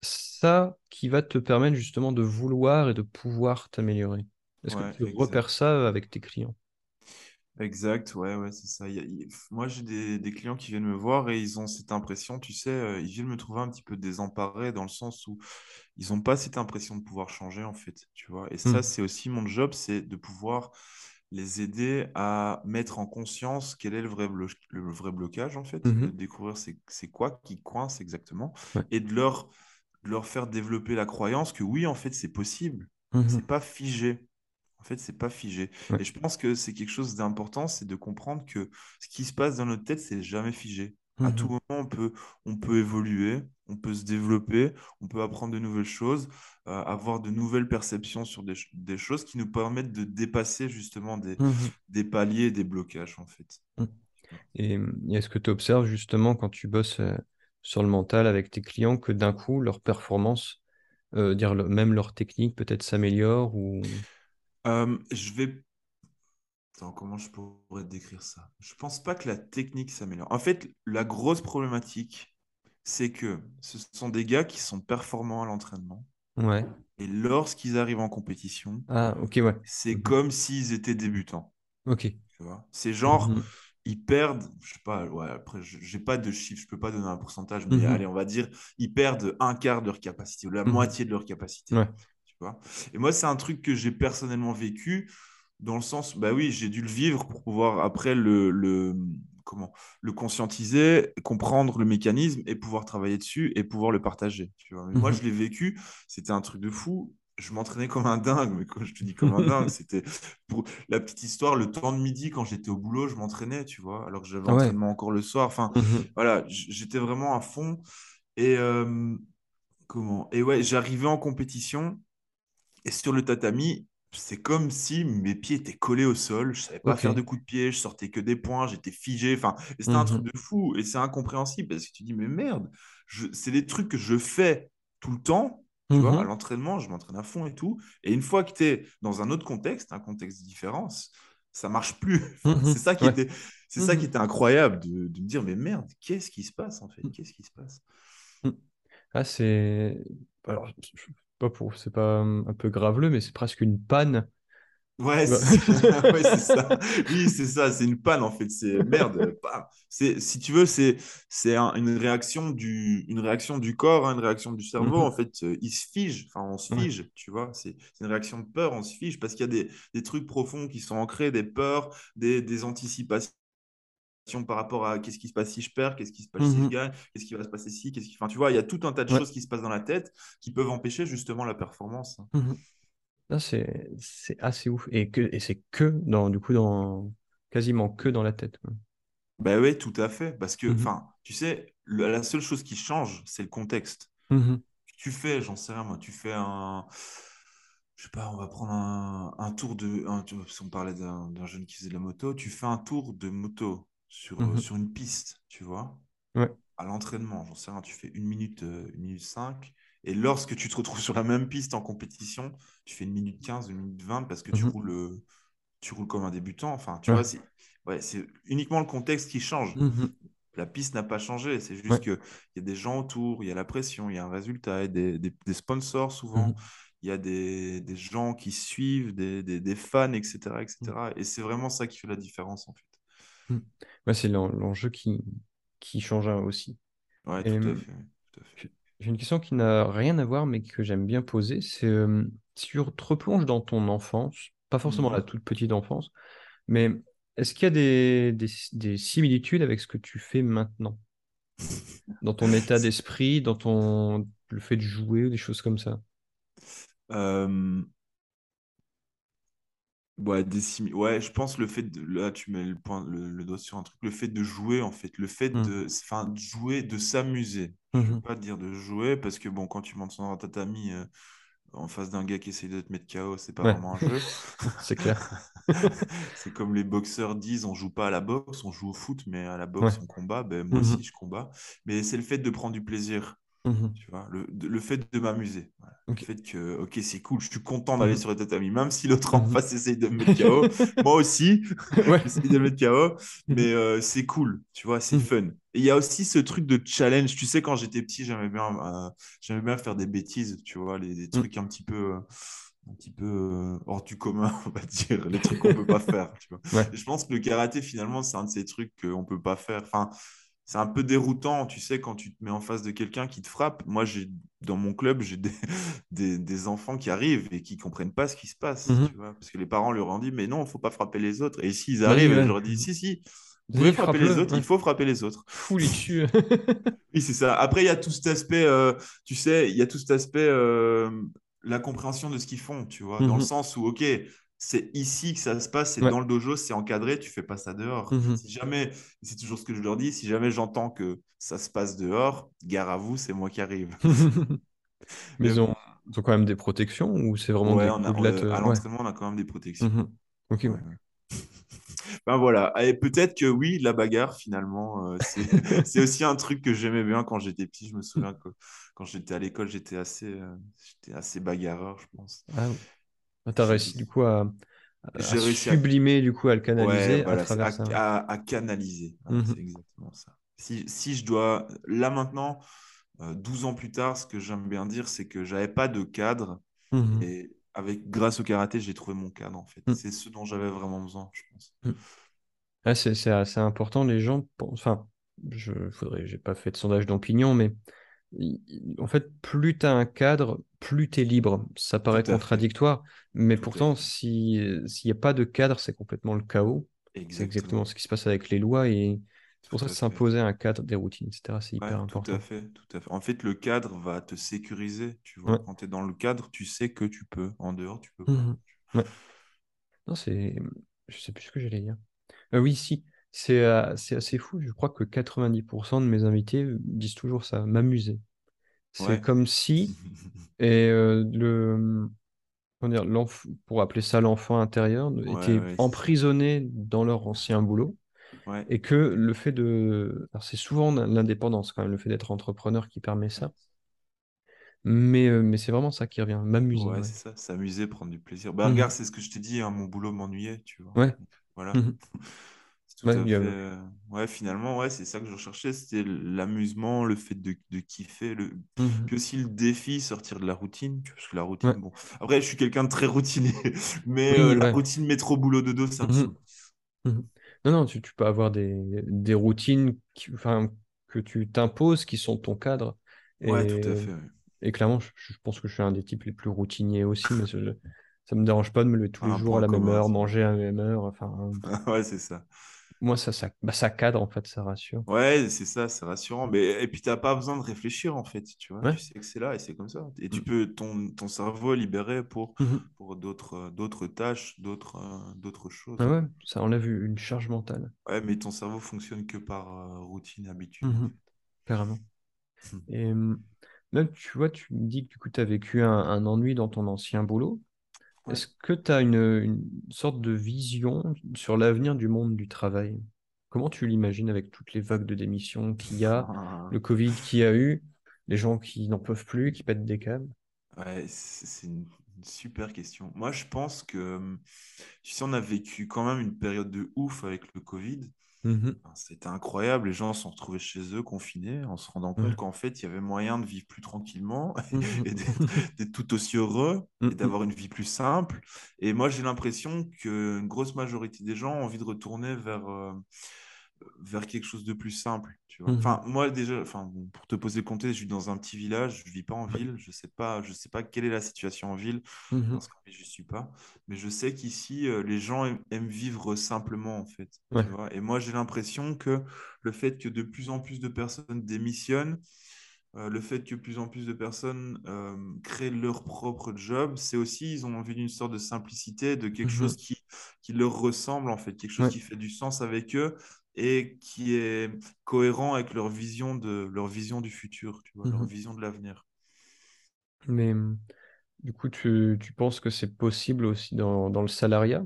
B: ça qui va te permettre justement de vouloir et de pouvoir t'améliorer. Est-ce que tu
C: exact.
B: repères ça avec tes clients?
C: Exact, ouais, ouais, c'est ça. Il y a- il- Moi, j'ai des, des clients qui viennent me voir et ils ont cette impression, tu sais, euh, ils viennent me trouver un petit peu désemparés dans le sens où ils n'ont pas cette impression de pouvoir changer, en fait, tu vois. Et ça,
B: Hmm.
C: c'est aussi mon job, c'est de pouvoir les aider à mettre en conscience quel est le vrai, blo- le vrai blocage, en fait, de
B: Mhm.
C: découvrir c'est c'est quoi qui coince exactement
B: Ouais.
C: et de leur, de leur faire développer la croyance que oui, en fait, c'est possible.
B: Mhm.
C: C'est pas figé. En fait, c'est pas figé.
B: Ouais.
C: Et je pense que c'est quelque chose d'important, c'est de comprendre que ce qui se passe dans notre tête, c'est jamais figé. À
B: Mhm.
C: tout moment, on peut, on peut évoluer, on peut se développer, on peut apprendre de nouvelles choses, euh, avoir de nouvelles perceptions sur des, ch- des choses qui nous permettent de dépasser justement des, des paliers, des blocages, en fait.
B: Mhm. Et, et est-ce que tu observes justement quand tu bosses euh, sur le mental avec tes clients que d'un coup, leur performance, euh, dire le- même leur technique peut-être s'améliore ou...
C: Euh, je vais Attends, comment je pourrais décrire ça? Je pense pas que la technique s'améliore. En fait, la grosse problématique, c'est que ce sont des gars qui sont performants à l'entraînement.
B: Ouais.
C: Et lorsqu'ils arrivent en compétition,
B: Ah, ok, ouais.
C: c'est comme s'ils étaient débutants.
B: Ok.
C: Tu vois? C'est genre,
B: Mhm.
C: ils perdent, je sais pas, ouais, après, je- j'ai pas de chiffre, je peux pas donner un pourcentage, mais
B: Mhm.
C: allez, on va dire, ils perdent un quart de leur capacité ou la
B: Mhm.
C: moitié de leur capacité.
B: Ouais.
C: Vois? Et moi, c'est un truc que j'ai personnellement vécu dans le sens, bah oui, j'ai dû le vivre pour pouvoir après le, le, comment, le conscientiser, comprendre le mécanisme et pouvoir travailler dessus et pouvoir le partager. Tu vois? Mais moi,
B: Mhm.
C: je l'ai vécu, c'était un truc de fou. Je m'entraînais comme un dingue, mais quand je te dis comme un dingue, [LAUGHS] c'était pour la petite histoire, le temps de midi, quand j'étais au boulot, je m'entraînais, tu vois, alors que j'avais
B: Ah ouais.
C: entraînement encore le soir. Enfin,
B: Mhm.
C: voilà, j'étais vraiment à fond. Et euh, comment? Et ouais, j'arrivais en compétition et sur le tatami, c'est comme si mes pieds étaient collés au sol. Je savais pas faire de coups de pied, je sortais que des points, j'étais figé. Enfin, c'était un truc
B: Mhm.
C: de fou et c'est incompréhensible parce que tu dis, mais merde, c'est des trucs que je fais tout le temps. Tu vois, à
B: Mhm.
C: l'entraînement, je m'entraîne à fond et tout. Et une fois que tu es dans un autre contexte, un contexte différent, ça marche plus. [LAUGHS] Enfin,
B: Mhm.
C: c'est ça qui
B: Ouais.
C: était, c'est ça qui était incroyable de, de me dire, mais merde, qu'est-ce qui se passe en fait?
B: Mhm.
C: Qu'est-ce qui se passe?
B: Ah, c'est... Alors, pas pour... c'est pas hum, un peu graveleux, mais c'est presque une panne.
C: Ouais, c'est [LAUGHS] [LAUGHS] ouais, c'est ça. Oui, c'est ça. C'est une panne en fait. C'est merde. bam. C'est, si tu veux, c'est c'est un- une réaction du une réaction du corps, hein, une réaction du cerveau. En
B: Mhm.
C: fait, Euh, il se fige. Enfin, on se
B: Ouais.
C: fige. Tu vois. C'est c'est une réaction de peur. On se fige parce qu'il y a des, des trucs profonds qui sont ancrés, des peurs, des, des anticipations par rapport à qu'est-ce qui se passe si je perds, qu'est-ce qui se passe si je
B: Mhm.
C: gagne, qu'est-ce qui va se passer si, qu'est-ce qui. Enfin, tu vois, il y a tout un tas de
B: Ouais.
C: choses qui se passent dans la tête qui peuvent empêcher justement la performance.
B: Ah, c'est assez ouf. Et, que... et c'est que dans, du coup, dans... quasiment que dans la tête.
C: Ben oui, tout à fait. Parce que,
B: Mhm.
C: enfin, tu sais, le- la seule chose qui change, c'est le contexte. Tu fais, j'en sais rien, moi, tu fais un. Je sais pas, on va prendre un, un tour de. un- on parlait d'un jeune qui faisait de la moto, tu fais un tour de moto sur, euh, sur une piste, tu vois,
B: Ouais.
C: à l'entraînement, j'en sais rien, tu fais une minute, euh, une minute 5. Et lorsque tu te retrouves [LAUGHS] sur la même piste en compétition, tu fais une minute 15, une minute 20 parce que tu roules, euh, tu roules comme un débutant. Enfin, tu
B: Ouais.
C: vois, c'est- ouais, uniquement le contexte qui change.
B: Mhm.
C: La piste n'a pas changé. C'est juste qu'il y a des gens autour, il y a la pression, il y a un résultat, il y a des, des- des sponsors souvent, il y a des, des gens qui suivent, des, fans, etc., etc. Et c'est vraiment ça qui fait la différence, en fait.
B: Ouais, c'est l'en- l'enjeu qui, qui change aussi.
C: Ouais,
B: Et,
C: tout à
B: hum,
C: fait. tout à fait.
B: J'ai une question qui n'a rien à voir, mais que j'aime bien poser. C'est euh, si tu te replonges dans ton enfance, pas forcément la
C: Mhm.
B: toute petite enfance, mais est-ce qu'il y a des, des, des similitudes avec ce que tu fais maintenant? Dans ton état d'esprit, dans ton le fait de jouer ou des choses comme ça?
C: Euh, ouais, ouais, je pense le fait de... Là, tu mets le, point, le, le doigt sur un truc. Le fait de jouer, en fait. Le fait
B: Mhm.
C: de... Enfin, de jouer, de s'amuser. Je ne veux pas dire de jouer, parce que, bon, quand tu montes sur un tatami euh, en face d'un gars qui essaye de te mettre KO, c'est pas
B: Ouais,
C: vraiment un jeu. [LAUGHS]
B: c'est clair. [LAUGHS]
C: C'est comme les boxeurs disent, on joue pas à la boxe, on joue au foot, mais à la
B: Ouais.
C: boxe, on combat. Ben, moi
B: Mhm.
C: aussi, je combats. Mais c'est le fait de prendre du plaisir.
B: Mhm.
C: Tu vois, le, le fait de m'amuser. Voilà. Le fait que, ok, c'est cool, je suis content d'aller
B: Mhm.
C: sur le tatami, même si l'autre en
B: Mhm.
C: face essaye de me mettre KO. [LAUGHS] Moi aussi, [LAUGHS] j'essaye de me mettre KO, mais euh, c'est cool, tu vois, c'est fun. Et il y a aussi ce truc de challenge. Tu sais, quand j'étais petit, j'aimais bien, euh, j'aimais bien faire des bêtises, tu vois, les, des
B: Mhm.
C: trucs un petit peu, euh, un petit peu hors du commun, [LAUGHS] on va dire, les trucs qu'on peut pas faire, tu vois.
B: Ouais.
C: Je pense que le karaté, finalement, c'est un de ces trucs qu'on peut pas faire. Enfin, c'est un peu déroutant, tu sais, quand tu te mets en face de quelqu'un qui te frappe. Moi, j'ai dans mon club, j'ai des, [LAUGHS] des, des enfants qui arrivent et qui comprennent pas ce qui se passe,
B: Mhm.
C: tu vois, parce que les parents leur ont dit, mais non, il faut pas frapper les autres. Et s'ils
B: Vas-y,
C: arrivent,
B: ouais.
C: je leur dis, si, si, vous pouvez frapper les autres, il faut frapper les autres.
B: Fous-les dessus. [LAUGHS] [LAUGHS]
C: Oui, c'est ça. Après, il y a tout cet aspect, euh, tu sais, il y a tout cet aspect, euh, la compréhension de ce qu'ils font, tu vois, dans le
B: Mhm.
C: sens où, ok, c'est ici que ça se passe, c'est
B: Ouais.
C: dans le dojo, c'est encadré, tu fais pas ça dehors.
B: Mhm.
C: Si jamais, c'est toujours ce que je leur dis, si jamais j'entends que ça se passe dehors, gare à vous, c'est moi qui arrive. [LAUGHS]
B: Mais
C: Mais
B: ils ont, ils ont quand même des protections ou c'est vraiment
C: ouais,
B: des
C: on a,
B: coups de
C: on-
B: euh,
C: à
B: Ouais.
C: l'entraînement, on a quand même des protections.
B: Ok,
C: Ouais,
B: ouais.
C: ouais. [LAUGHS] Ben voilà, et peut-être que oui, la bagarre, finalement, euh, c'est [LAUGHS] c'est aussi un truc que j'aimais bien quand j'étais petit. Je me souviens que quand j'étais à l'école, j'étais assez, euh, j'étais assez bagarreur, je pense.
B: Ah, Ah, T'as
C: J'ai-
B: réussi du coup à, sublimer du coup à le canaliser à
C: voilà,
B: travers
C: à,
B: ça.
C: canaliser.
B: Mhm.
C: c'est exactement ça. Si, si je dois, là maintenant, euh, 12 ans plus tard, ce que j'aime bien dire, c'est que j'avais pas de cadre
B: Mhm.
C: et avec, grâce au karaté, j'ai trouvé mon cadre en fait.
B: Mhm.
C: C'est ce dont j'avais vraiment besoin, je pense.
B: Mhm. Ah, c'est c'est assez important. Les gens enfin, je j'ai pas fait de sondage d'opinion, mais en fait, plus tu as un cadre, plus tu es libre. Ça paraît contradictoire, mais
C: tout
B: pourtant, s'il n'y a pas de cadre, c'est complètement le chaos. C'est exactement ce qui se passe avec les lois et c'est pour ça que s'imposer un cadre, des routines, etc., c'est
C: Ouais,
B: hyper
C: tout à
B: important.
C: fait, tout à fait. En fait, le cadre va te sécuriser, tu vois.
B: Ouais.
C: Quand tu es dans le cadre, tu sais que tu peux. En dehors, tu peux pas.
B: Ouais. Non, c'est. Je sais plus ce que j'allais dire. Euh, oui, si. C'est euh, c'est assez fou. Je crois que 90% de mes invités disent toujours ça, m'amuser. C'est
C: Ouais.
B: comme si, [LAUGHS] et euh, le, comment dire, l'enf- pour appeler ça l'enfant intérieur,
C: Ouais,
B: était
C: ouais,
B: emprisonné dans leur ancien boulot. Et que le fait de. C'est souvent l'indépendance, quand même, le fait d'être entrepreneur qui permet ça. Mais, euh, mais c'est vraiment ça qui revient, m'amuser.
C: Ouais, c'est ça, s'amuser, prendre du plaisir. Bah,
B: Mhm.
C: regarde, c'est ce que je t'ai dit, hein, mon boulot m'ennuyait, tu vois.
B: Ouais.
C: Voilà.
B: Mhm. [LAUGHS]
C: Tout
B: Ouais,
C: à fait. euh, Ouais, finalement, ouais, c'est ça que je recherchais, c'était l'amusement, le fait de, de kiffer, le...
B: Mhm.
C: puis aussi le défi, sortir de la routine, parce que la routine,
B: Ouais.
C: bon. Après, je suis quelqu'un de très routinier, [LAUGHS] mais
B: Oui,
C: euh, la routine métro boulot dodo, ça me.
B: Mhm. Non, non, tu, tu peux avoir des, des routines qui- que tu t'imposes qui sont ton cadre.
C: Ouais, tout à
B: Et,
C: fait.
B: et clairement, je, je pense que je suis un des types les plus routiniers aussi, mais ça me dérange pas de me lever tous les jours à la même heure, manger à la même heure. Enfin, [LAUGHS]
C: Ouais, c'est ça.
B: Moi, ça, ça, bah, ça cadre, en fait, ça rassure.
C: Ouais, c'est ça, c'est rassurant. Mais, et puis, tu n'as pas besoin de réfléchir, en fait, tu vois.
B: Ouais.
C: Tu sais que c'est là et c'est comme ça. Et tu
B: Mm.
C: peux, ton, ton cerveau libéré pour,
B: Mhm.
C: pour d'autres euh, d'autres tâches, d'autres euh, d'autres choses.
B: Ah
C: en
B: ouais, ça enlève une charge mentale.
C: Ouais, mais ton cerveau fonctionne que par euh, routine, habitude, en
B: Mhm. Carrément.
C: fait. Mm.
B: Et même, tu vois, tu me dis que du coup, tu as vécu un, un ennui dans ton ancien boulot.
C: Ouais.
B: Est-ce que tu as une, une sorte de vision sur l'avenir du monde du travail? Comment tu l'imagines avec toutes les vagues de démissions qu'il y a, le Covid qu'il y a eu, les gens qui n'en peuvent plus, qui pètent des câbles?
C: Ouais, c'est une une super question. Moi, je pense que tu sais, on a vécu quand même une période de ouf avec le Covid. Enfin, C'était incroyable, les gens se sont retrouvés chez eux, confinés, en se rendant
B: Ouais.
C: compte qu'en fait, il y avait moyen de vivre plus tranquillement
B: Mhm. [LAUGHS]
C: et d'être tout aussi heureux et d'avoir une vie plus simple. Et moi, j'ai l'impression qu'une grosse majorité des gens ont envie de retourner vers, euh, vers quelque chose de plus simple, tu vois.
B: Mhm.
C: Enfin, moi, déjà, enfin, pour te poser le contexte, je vis dans un petit village, je vis pas en ville, je sais pas, je sais pas quelle est la situation en ville,
B: Mhm.
C: parce ville, je suis pas. Mais je sais qu'ici, euh, les gens aiment, aiment vivre simplement, en fait.
B: Ouais.
C: Tu vois. Et moi, j'ai l'impression que le fait que de plus en plus de personnes démissionnent, euh, le fait que de plus en plus de personnes euh, créent leur propre job, c'est aussi, ils ont envie d'une sorte de simplicité, de quelque
B: Mhm.
C: chose qui, qui leur ressemble, en fait, quelque chose
B: Ouais.
C: qui fait du sens avec eux et qui est cohérent avec leur vision, de, leur vision du futur, tu vois, leur
B: Mhm.
C: vision de l'avenir.
B: Mais hum, du coup, tu, tu penses que c'est possible aussi dans, dans le salariat?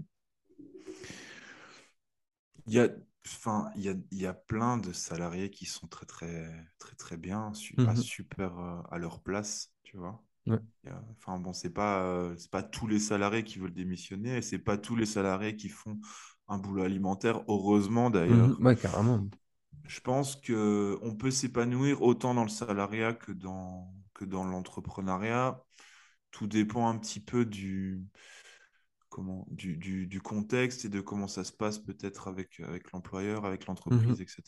C: Il y a, enfin, il y a, y a plein de salariés qui sont très, très, très, très bien, su- à
B: Mhm.
C: super euh, à leur place, tu vois?
B: Ouais.
C: Enfin bon, c'est pas, euh, c'est pas tous les salariés qui veulent démissionner et c'est pas tous les salariés qui font un boulot alimentaire, heureusement d'ailleurs.
B: Mhm. Ouais, carrément.
C: Je pense que on peut s'épanouir autant dans le salariat que dans, que dans l'entrepreneuriat. Tout dépend un petit peu du, comment, du, du, du contexte et de comment ça se passe peut-être avec, avec l'employeur, avec l'entreprise,
B: Mhm.
C: etc.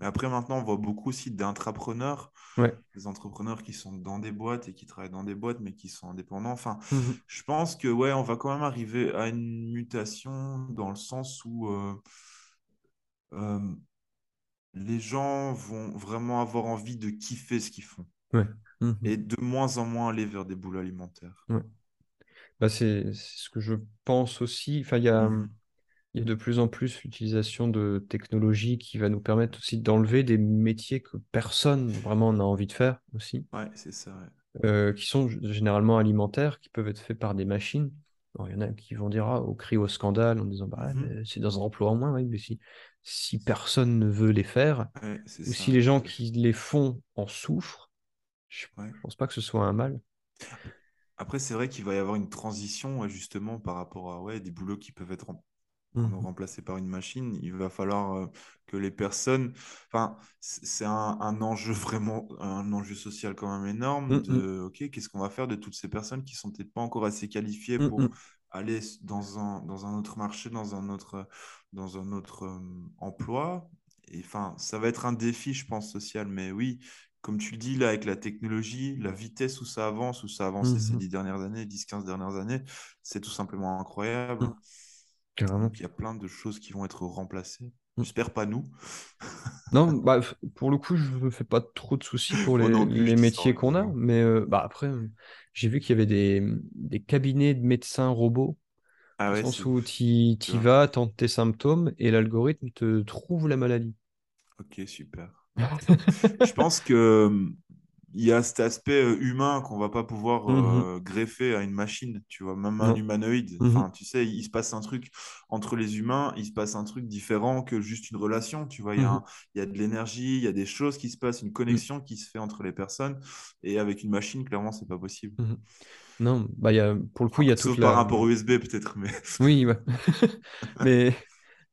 C: Mais après, maintenant, on voit beaucoup aussi d'intrapreneurs,
B: Ouais.
C: des entrepreneurs qui sont dans des boîtes et qui travaillent dans des boîtes, mais qui sont indépendants. Enfin,
B: Mhm.
C: je pense que ouais, on va quand même arriver à une mutation dans le sens où euh, euh, les gens vont vraiment avoir envie de kiffer ce qu'ils font
B: Ouais. Mhm.
C: et de moins en moins aller vers des boulots alimentaires.
B: Bah, c'est ce que je pense aussi. Enfin, il y a,
C: Mhm.
B: il y a de plus en plus l'utilisation de technologies qui va nous permettre aussi d'enlever des métiers que personne vraiment n'a envie de faire aussi,
C: Ouais, c'est ça. ouais.
B: euh, qui sont généralement alimentaires, qui peuvent être faits par des machines. Il y en a qui vont dire ah, au cri au scandale en disant bah, mais c'est dans un emploi en moins, mais si, si personne ne veut les faire,
C: Ouais,
B: ou
C: ça.
B: si les gens qui les font en souffrent, je
C: Ouais.
B: pense pas que ce soit un mal.
C: Après, c'est vrai qu'il va y avoir une transition justement par rapport à ouais, des boulots qui peuvent être rem-
B: Mhm.
C: remplacés par une machine. Il va falloir euh, que les personnes. Enfin, c'est un, un enjeu [LAUGHS] vraiment, un enjeu social quand même énorme de OK, qu'est-ce qu'on va faire de toutes ces personnes qui sont peut-être pas encore assez qualifiées pour
B: Mhm.
C: aller dans un, dans un autre marché, dans un autre, dans un autre euh, emploi. Et enfin, ça va être un défi, je pense, social. Mais oui, comme tu le dis, là, avec la technologie, la vitesse où ça avance, où ça a avancé ces
B: Mhm.
C: dix dernières années, 10-15 dernières années, c'est tout simplement incroyable.
B: Carrément.
C: Donc, il y a plein de choses qui vont être remplacées.
B: Mhm.
C: J'espère pas nous.
B: Non, [LAUGHS] bah, pour le coup, je me fais pas trop de soucis pour
C: Moi
B: les,
C: non
B: métiers qu'on a, mais euh, bah, après, euh, j'ai vu qu'il y avait des, des cabinets de médecins robots,
C: Ah ouais,
B: sens où tu vas, tentes tes symptômes et l'algorithme te trouve la maladie.
C: Ok, super. Je pense que hum, il y a cet aspect euh, humain qu'on va pas pouvoir
B: Mhm.
C: euh, greffer à une machine, tu vois, même un humanoïde.
B: Mhm.
C: Enfin, tu sais, il se passe un truc entre les humains, il se passe un truc différent que juste une relation, tu vois. Il y a,
B: Mhm.
C: un- il y a de l'énergie, il y a des choses qui se passent, une
B: Mhm.
C: connexion qui se fait entre les personnes. Et avec une machine, clairement, c'est pas possible.
B: Mhm. Non, bah, y a, pour le coup, il y a toute
C: sauf par
B: la...
C: rapport USB, peut-être, mais
B: Oui, ouais. [LAUGHS] [LAUGHS] Mais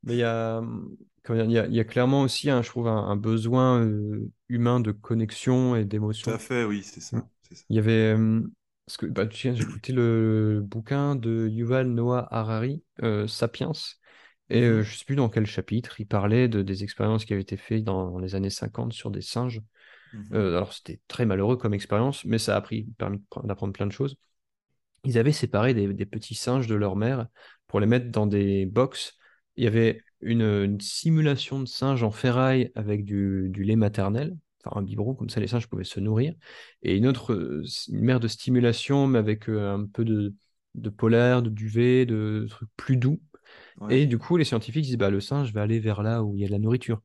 B: mais il y a, dire, il y a, il y a clairement aussi, hein, je trouve, un, un besoin euh, humain de connexion et
C: tout
B: d'émotion.
C: à fait, oui, c'est
B: Mm.
C: ça. ça.
B: Il y avait. euh, parce que bah, j'ai écouté le bouquin de Yuval Noah Harari, euh, Sapiens, et
C: Mhm,
B: je ne sais plus dans quel chapitre, il parlait de, des expériences qui avaient été faites dans les années 50 sur des singes.
C: mhm,
B: alors, c'était très malheureux comme expérience, mais ça a appris, permis d'apprendre plein de choses. Ils avaient séparé des, des petits singes de leur mère pour les mettre dans des box. Il y avait une, une simulation de singe en ferraille avec du, du lait maternel, enfin un biberon, comme ça les singes pouvaient se nourrir. Et une autre, euh, une mère de stimulation, mais avec euh, un peu de, de polaire, de duvet, de trucs plus doux.
C: ouais.
B: Et du coup, les scientifiques disent, bah, le singe va aller vers là où il y a de la nourriture.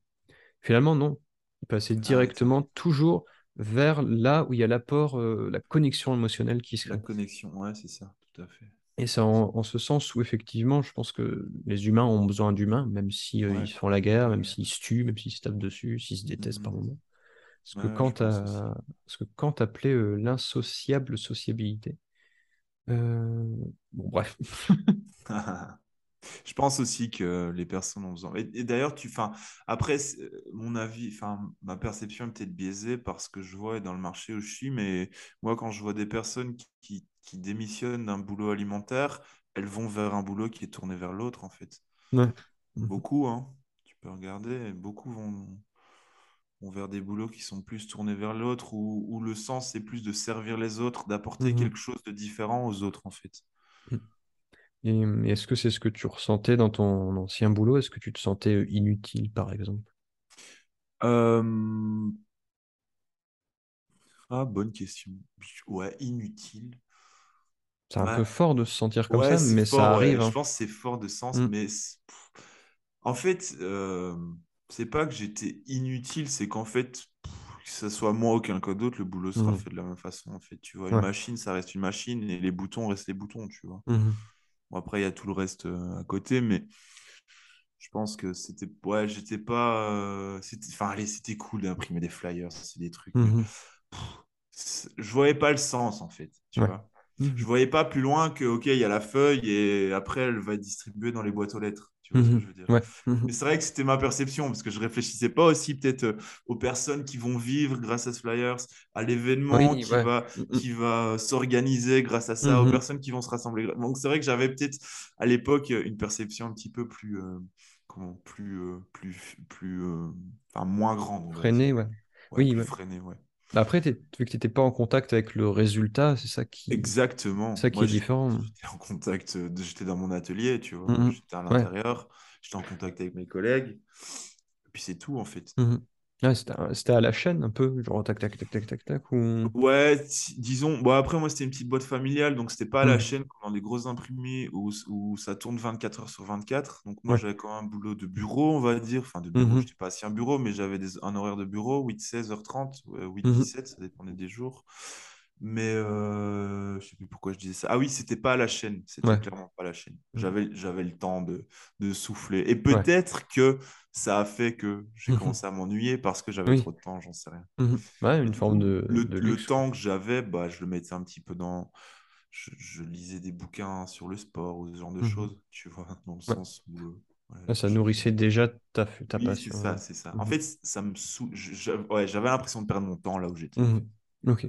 B: Finalement, non. Il passait
C: hein.
B: directement toujours vers là où il y a l'apport, euh, la connexion émotionnelle qui se
C: La
B: crée.
C: connexion, ouais, c'est ça, tout à fait.
B: Et c'est en, en ce sens où effectivement, je pense que les humains ont besoin d'humains, même si euh,
C: Ouais,
B: ils se font la guerre, même s'ils se tuent, même s'ils se tapent dessus, s'ils se détestent par
C: Mhm.
B: moments. Parce que
C: Ouais,
B: t'as, ce que quand t'appelais euh, l'insociable sociabilité, Euh, Bon, bref. [LAUGHS]
C: Je pense aussi que les personnes ont besoin. Et, et d'ailleurs, tu, enfin, après, c'est- mon avis, enfin, ma perception est peut-être biaisée parce que je vois dans le marché où je suis, mais moi, quand je vois des personnes qui, qui, qui démissionnent d'un boulot alimentaire, elles vont vers un boulot qui est tourné vers l'autre, en fait.
B: Ouais. Mhm.
C: Beaucoup, hein. Tu peux regarder, beaucoup vont, vont vers des boulots qui sont plus tournés vers l'autre, où, où le sens, c'est plus de servir les autres, d'apporter
B: Mhm.
C: quelque chose de différent aux autres, en fait.
B: Et et est-ce que c'est ce que tu ressentais dans ton ancien boulot? Est-ce que tu te sentais euh, inutile, par exemple?
C: Euh, Ah, bonne question. Ouais, inutile.
B: C'est un peu fort de se sentir comme
C: ouais,
B: ça, mais ça arrive,
C: ouais. Je
B: hein.
C: pense que c'est fort de sens,
B: Mm.
C: mais en fait, euh, c'est pas que j'étais inutile, c'est qu'en fait, pff, que ce soit moi ou quelqu'un d'autre, le boulot sera
B: Mhm.
C: fait de la même façon. En fait, tu vois, une machine, ça reste une machine et les boutons restent les boutons, tu vois.
B: Mhm.
C: Bon, après, il y a tout le reste euh, à côté, mais je pense que c'était, ouais, j'étais pas, euh, enfin, allez, c'était cool d'imprimer des flyers, c'est des trucs, mais
B: Mhm.
C: pff, je voyais pas le sens, en fait, tu
B: Ouais.
C: vois.
B: Mhm.
C: Je voyais pas plus loin que, ok, il y a la feuille et après, elle va être distribuée dans les boîtes aux lettres. Tu vois ce que
B: Mhm.
C: je veux dire?
B: Ouais. Mhm.
C: Mais c'est vrai que c'était ma perception, parce que je réfléchissais pas aussi peut-être euh, aux personnes qui vont vivre grâce à ce flyers, à l'événement
B: Oui,
C: qui
B: ouais.
C: va, qui va s'organiser grâce à ça, aux personnes qui vont se rassembler. Donc c'est vrai que j'avais peut-être à l'époque une perception un petit peu plus, euh, comment, plus, euh, plus, plus, euh, enfin moins grande, on va
B: Freiné,
C: dire.
B: ouais.
C: Ouais,
B: Oui,
C: plus freinée, ouais.
B: Après, t'es- vu que tu n'étais pas en contact avec le résultat, c'est ça qui,
C: Exactement.
B: ça qui
C: Moi,
B: est différent.
C: j'étais en contact, euh, j'étais dans mon atelier, tu vois.
B: Mhm.
C: J'étais à
B: Ouais.
C: l'intérieur, j'étais en contact avec mes collègues. Et puis c'est tout, en fait.
B: Mhm. Ouais, c'était à c'était à la chaîne un peu, genre tac, tac, tac, tac, tac, tac, ou...
C: Ouais, disons. Bon, après, moi, c'était une petite boîte familiale, donc c'était pas à la
B: Mhm.
C: chaîne comme dans les grosses imprimés où, où ça tourne 24 heures sur 24. Donc, moi,
B: Ouais.
C: j'avais quand même un boulot de bureau, on va dire. Enfin, de bureau, je n'étais pas assis un bureau, mais j'avais des- un horaire de bureau, 8-16, h 30,
B: Mhm.
C: 8-17, ça dépendait des jours. Mais euh, je sais plus pourquoi je disais ça. Ah oui, c'était pas à la chaîne. C'était
B: Ouais.
C: clairement pas à la chaîne.
B: Mhm.
C: J'avais, j'avais le temps de, de souffler. Et
B: Ouais.
C: peut-être que ça a fait que j'ai [LAUGHS] commencé à m'ennuyer parce que j'avais
B: Oui.
C: trop de temps, j'en sais rien.
B: Mhm. Ouais, une forme de,
C: le,
B: de
C: le temps que j'avais, bah, je le mettais un petit peu dans. Je, je lisais des bouquins sur le sport ou ce genre de
B: Mhm.
C: choses, tu vois, [LAUGHS] dans le sens où. euh, voilà,
B: Ouais, ça
C: je-
B: nourrissait déjà ta, ta
C: Oui, c'est
B: passion.
C: ça, c'est ça. En fait, ça me sou... j'avais l'impression de perdre mon temps là où j'étais.
B: Ok.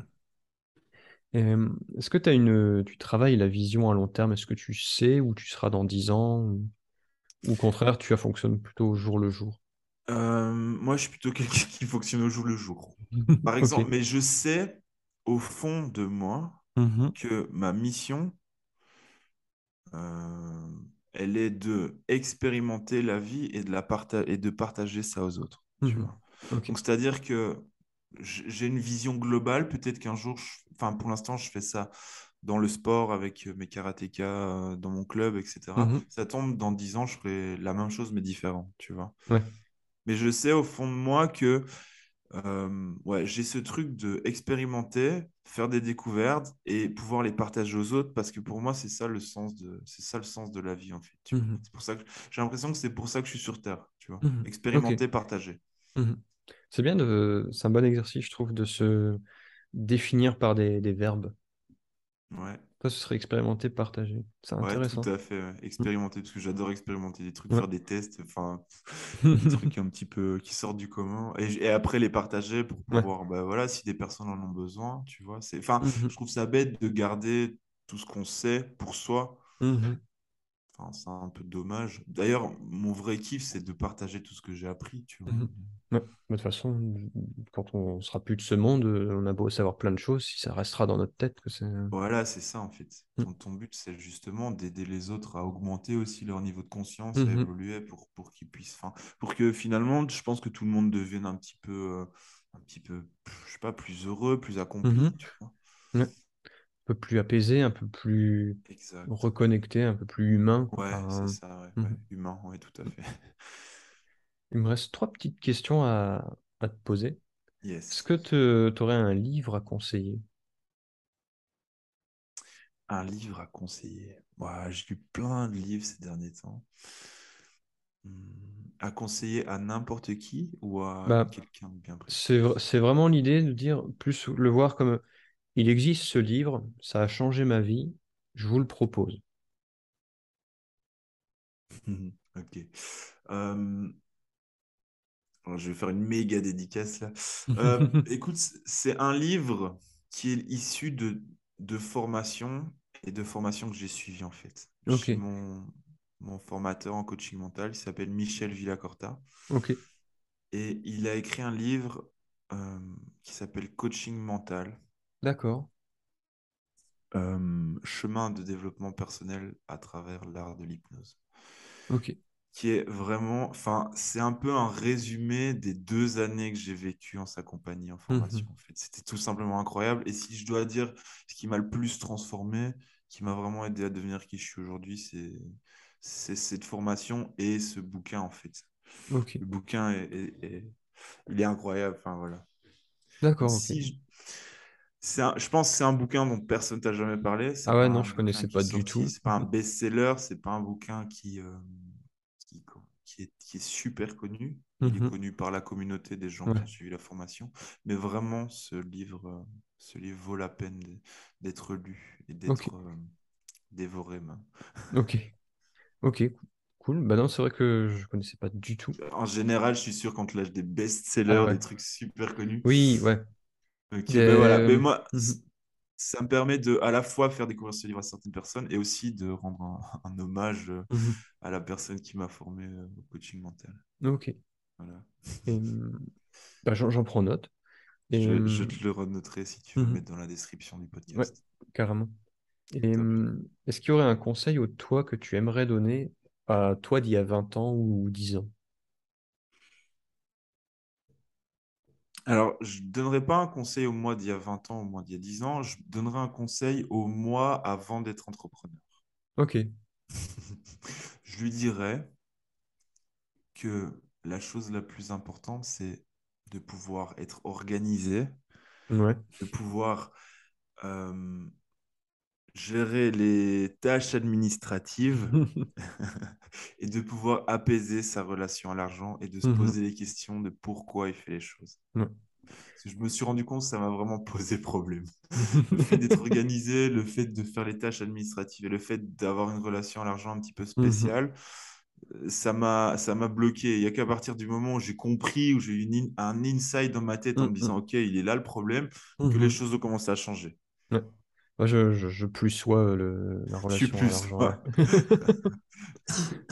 B: Euh, est-ce que une, tu travailles la vision à long terme? Est-ce que tu sais où tu seras dans 10 ans? Ou, au contraire, tu fonctionnes plutôt au jour le jour?
C: Euh, moi, je suis plutôt [LAUGHS] quelqu'un qui fonctionne au jour le jour. [LAUGHS] Par exemple, mais je sais au fond de moi
B: Mhm.
C: que ma mission, euh, elle est de expérimenter la vie et de, la parta- et de partager ça aux autres. Donc, c'est-à-dire que j'ai une vision globale. Peut-être qu'un jour, je- enfin, pour l'instant, je fais ça dans le sport avec mes karatékas euh, dans mon club, etc.
B: Mhm.
C: Ça tombe dans 10 ans, je ferai la même chose, mais différent, tu vois.
B: Ouais.
C: Mais je sais au fond de moi que euh, ouais, j'ai ce truc de expérimenter, faire des découvertes et pouvoir les partager aux autres parce que pour moi, c'est ça le sens de, c'est ça le sens de la vie en fait.
B: Mhm.
C: C'est pour ça que j'ai l'impression que c'est pour ça que je suis sur Terre, tu vois.
B: Mhm. Ok.
C: Expérimenter, partager.
B: C'est bien de, c'est un bon exercice, je trouve, de se définir par des, des verbes.
C: Ouais,
B: Toi, ce serait expérimenter, partager. C'est
C: ouais, tout
B: intéressant.
C: à fait. ouais. Expérimenter parce que j'adore expérimenter des trucs,
B: Ouais.
C: faire des tests, enfin des [LAUGHS] trucs un petit peu qui sortent du commun et, et après les partager pour pouvoir, bah voilà, si des personnes en ont besoin, tu vois. Enfin,
B: Mhm.
C: je trouve ça bête de garder tout ce qu'on sait pour soi.
B: Mhm.
C: Enfin, c'est un peu dommage. D'ailleurs, mon vrai kiff, c'est de partager tout ce que j'ai appris, tu vois.
B: Mhm. Ouais. De toute façon, quand on sera plus de ce monde, euh, on a beau savoir plein de choses, si ça restera dans notre tête, que c'est.
C: Voilà, c'est ça en fait.
B: Mm.
C: Ton, ton but, c'est justement d'aider les autres à augmenter aussi leur niveau de conscience, à
B: Mhm.
C: évoluer pour, pour qu'ils puissent, enfin, pour que finalement, je pense que tout le monde devienne un petit peu, euh, un petit peu, je sais pas, plus heureux, plus accompli,
B: Mhm.
C: tu vois.
B: Ouais. Un peu plus apaisé, un peu plus
C: Exact.
B: reconnecté, un peu plus humain.
C: Ouais,
B: Enfin,
C: c'est ça, ouais,
B: mhm.
C: ouais. Humain, ouais, tout à fait. [LAUGHS]
B: Il me reste trois petites questions à, à te poser. Est-ce
C: Yes.
B: que tu aurais un livre à conseiller?
C: Un livre à conseiller. Ouais, j'ai lu plein de livres ces derniers temps. Hmm, À conseiller à n'importe qui ou à
B: Bah,
C: quelqu'un de bien précis?
B: c'est vraiment l'idée de dire, plus le voir comme il existe ce livre, ça a changé ma vie, Je vous le propose. [LAUGHS]
C: ok. Euh, je vais faire une méga dédicace là. Euh, [LAUGHS] écoute, c'est un livre qui est issu de, de formation et de formation que j'ai suivi en fait.
B: Ok.
C: Mon, mon formateur en coaching mental, il s'appelle Michel Villacorta.
B: Ok.
C: Et il a écrit un livre euh, qui s'appelle Coaching mental.
B: D'accord.
C: Euh, chemin de développement personnel à travers l'art de l'hypnose.
B: Ok.
C: Qui est vraiment, enfin, c'est un peu un résumé des deux années que j'ai vécues en sa compagnie en formation. En fait, c'était tout simplement incroyable. Et si je dois dire ce qui m'a le plus transformé, qui m'a vraiment aidé à devenir qui je suis aujourd'hui, c'est c'est cette formation et ce bouquin en fait.
B: Ok.
C: Le bouquin est, est- est- il est incroyable. Enfin voilà.
B: D'accord.
C: Si un- je pense que c'est un bouquin dont personne t'a jamais parlé.
B: Ah ouais, non, je connaissais pas du
C: sorti.
B: tout.
C: C'est pas un best-seller. C'est pas un bouquin qui, euh, qui, qui est, qui est super connu. Il est
B: Mhm.
C: connu par la communauté des gens
B: Ouais.
C: qui ont suivi la formation. Mais vraiment, ce livre, euh, ce livre vaut la peine d'être lu et d'être euh, dévoré. même.
B: Ok. Ok. Cool. Bah non, c'est vrai que je connaissais pas du tout.
C: En général, je suis sûr qu'on te lâche des
B: Ah
C: best-sellers,
B: ouais.
C: des trucs super connus.
B: Oui, ouais. Des-
C: ben voilà. Mais moi,
B: Mhm.
C: ça me permet de à la fois faire découvrir ce livre à certaines personnes et aussi de rendre un, [LAUGHS] un hommage euh,
B: Mhm.
C: à la personne qui m'a formé euh, au coaching mental.
B: Ok.
C: Voilà.
B: Hum, bah, j'en prends note. Et,
C: Je, je
B: hum,
C: te le renoterai si tu veux le mettre dans la description du
B: Ouais,
C: podcast.
B: carrément.
C: Top.
B: hum, est-ce qu'il y aurait un conseil au toi que tu aimerais donner à toi d'il y a 20 ans ou 10 ans?
C: Alors, je ne donnerai pas un conseil au moi d'il y a 20 ans, au moi d'il y a 10 ans. Je donnerai un conseil au moi avant d'être entrepreneur.
B: Ok. [LAUGHS]
C: Je lui dirais que la chose la plus importante, c'est de pouvoir être organisé,
B: Ouais.
C: de pouvoir euh, gérer les tâches administratives [LAUGHS] [LAUGHS] et de pouvoir apaiser sa relation à l'argent et de se
B: Mhm.
C: poser les questions de pourquoi il fait les choses.
B: Ouais.
C: Parce que je me suis rendu compte que ça m'a vraiment [LAUGHS] posé problème. Le fait d'être organisé, le fait de faire les tâches administratives et le fait d'avoir une relation à l'argent un petit peu
B: Mhm.
C: spéciale, euh, ça m'a ça m'a bloqué. Il n'y a qu'à partir du moment où j'ai compris, où j'ai eu une un insight dans ma tête en me disant, OK, il est là le problème, que les choses ont commencé à changer.
B: Ouais. Moi, je, je, je plus sois le, la relation à
C: plus
B: l'argent. ouais. [LAUGHS]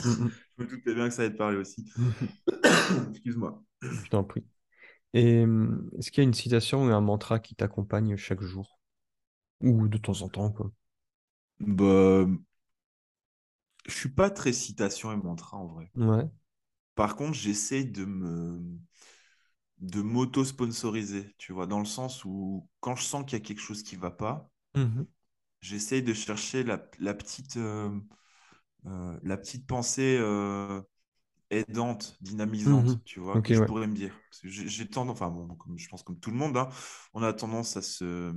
B: Mhm.
C: Je me doutais bien que ça allait te parler aussi. [COUGHS] Excuse-moi.
B: Je t'en prie. Et hum, est-ce qu'il y a une citation ou un mantra qui t'accompagne chaque jour? Ou de temps en temps, quoi?
C: Bah, je suis pas très citation et mantra en vrai.
B: Ouais.
C: Par contre, j'essaye de me de m'auto-sponsoriser, tu vois, dans le sens où quand je sens qu'il y a quelque chose qui va pas,
B: Mhm.
C: j'essaye de chercher la, la petite euh, euh, la petite pensée euh, aidante, dynamisante,
B: Mhm.
C: tu vois, que je
B: ouais.
C: pourrais me dire. J'ai tendance, enfin bon, comme, je pense comme tout le monde, hein, on a tendance à se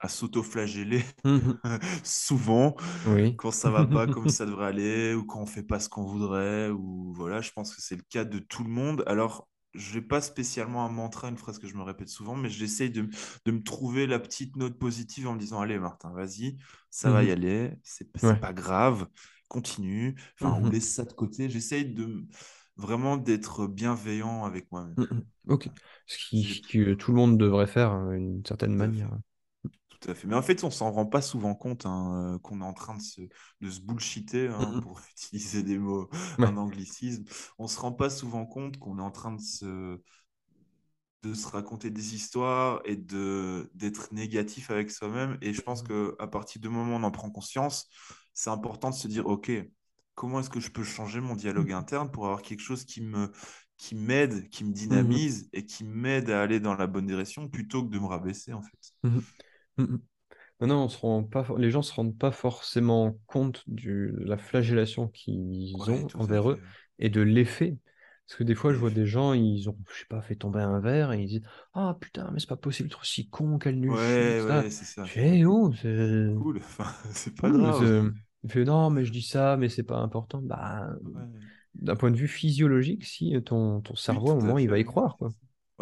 C: à s'auto-flageller
B: Mhm. [LAUGHS]
C: souvent
B: Oui.
C: quand ça va pas comme [LAUGHS] ça devrait aller ou quand on fait pas ce qu'on voudrait ou voilà, je pense que c'est le cas de tout le monde. Alors, je n'ai pas spécialement un mantra, une phrase que je me répète souvent, mais j'essaye de, me trouver la petite note positive en me disant, allez Martin, vas-y, ça va y
B: Mhm.
C: aller, c'est
B: Ouais.
C: pas grave, continue, enfin, ou
B: Mhm.
C: laisse ça de côté. J'essaye de vraiment d'être bienveillant avec moi-même.
B: Mhm. Ok. Ce qui, que tout le monde devrait faire hein, d'une certaine manière.
C: Tout à fait. Mais en fait, on s'en rend pas souvent compte hein, euh, qu'on est en train de se, de se bullshiter, hein, pour [LAUGHS] utiliser des mots,
B: Ouais.
C: un anglicisme. On se rend pas souvent compte qu'on est en train de se, de se raconter des histoires et de d'être négatif avec soi-même. Et je pense que à partir du moment où on en prend conscience, c'est important de se dire, OK, comment est-ce que je peux changer mon dialogue
B: Mhm.
C: interne pour avoir quelque chose qui me, qui m'aide, qui me
B: Mhm.
C: dynamise et qui m'aide à aller dans la bonne direction plutôt que de me rabaisser, en fait?
B: Mhm. Mhm. Maintenant, on se rend pas, les gens se rendent pas forcément compte du- de la flagellation qu'ils
C: Ouais,
B: ont envers eux et de l'effet. Parce que des fois, je vois des gens, ils ont, je sais pas, fait tomber un verre et ils disent Ah putain, mais c'est pas possible, trop si con, quel nul
C: Ouais, c'est ça.
B: Oh, c'est
C: Cool. Enfin, [LAUGHS] c'est pas
B: cool.
C: grave.
B: Il fait Non, mais je dis ça, mais c'est pas important. Bah,
C: Ouais.
B: d'un point de vue physiologique, si ton, ton
C: Oui,
B: cerveau, à un
C: tout à
B: il va y croire, quoi.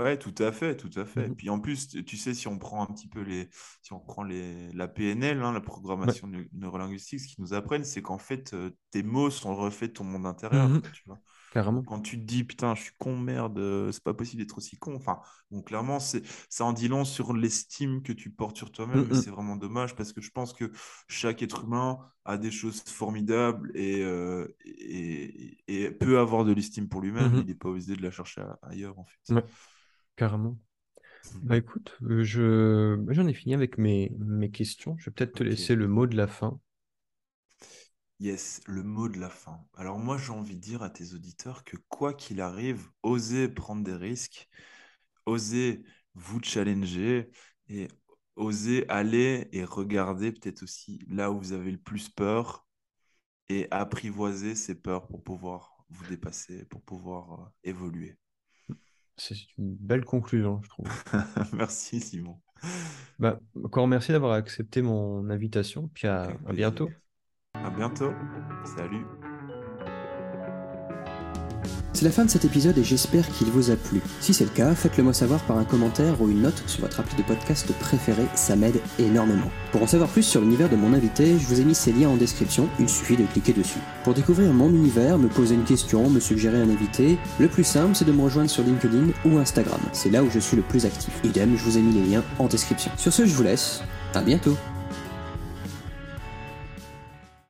C: Ouais, tout à fait, tout à fait. Et
B: Mhm.
C: puis en plus, tu sais, si on prend un petit peu les, si on prend les, la PNL, hein, la programmation neu- neurolinguistique, ce qu'ils nous apprennent, c'est qu'en fait, tes mots sont le reflet de ton monde intérieur,
B: Mhm.
C: quoi, tu vois.
B: Carrément.
C: Quand tu te dis, putain, je suis con, merde, c'est pas possible d'être aussi con. Enfin, clairement, c'est, ça en dit long sur l'estime que tu portes sur toi-même.
B: Mhm.
C: c'est vraiment dommage parce que je pense que chaque être humain a des choses formidables et, euh, et, et peut avoir de l'estime pour lui-même. Il n'est pas obligé de la chercher ailleurs, en fait.
B: Ouais, carrément. Bah écoute, euh, je bah, j'en ai fini avec mes, mes questions. Je vais peut-être te
C: Ok.
B: laisser le mot de la fin.
C: Yes, le mot de la fin. Alors moi, j'ai envie de dire à tes auditeurs que quoi qu'il arrive, osez prendre des risques, osez vous challenger et osez aller et regarder peut-être aussi là où vous avez le plus peur et apprivoiser ces peurs pour pouvoir vous dépasser, pour pouvoir euh, évoluer.
B: C'est une belle conclusion, je trouve. [LAUGHS]
C: Merci Simon.
B: Bah, encore merci d'avoir accepté mon invitation, puis à, à bientôt.
C: À bientôt. Salut.
A: C'est la fin de cet épisode et j'espère qu'il vous a plu. Si c'est le cas, faites-le moi savoir par un commentaire ou une note sur votre appli de podcast préféré, ça m'aide énormément. Pour en savoir plus sur l'univers de mon invité, je vous ai mis ses liens en description, il suffit de cliquer dessus. Pour découvrir mon univers, me poser une question, me suggérer un invité, le plus simple c'est de me rejoindre sur LinkedIn ou Instagram, c'est là où je suis le plus actif. Idem, je vous ai mis les liens en description. Sur ce, je vous laisse, à bientôt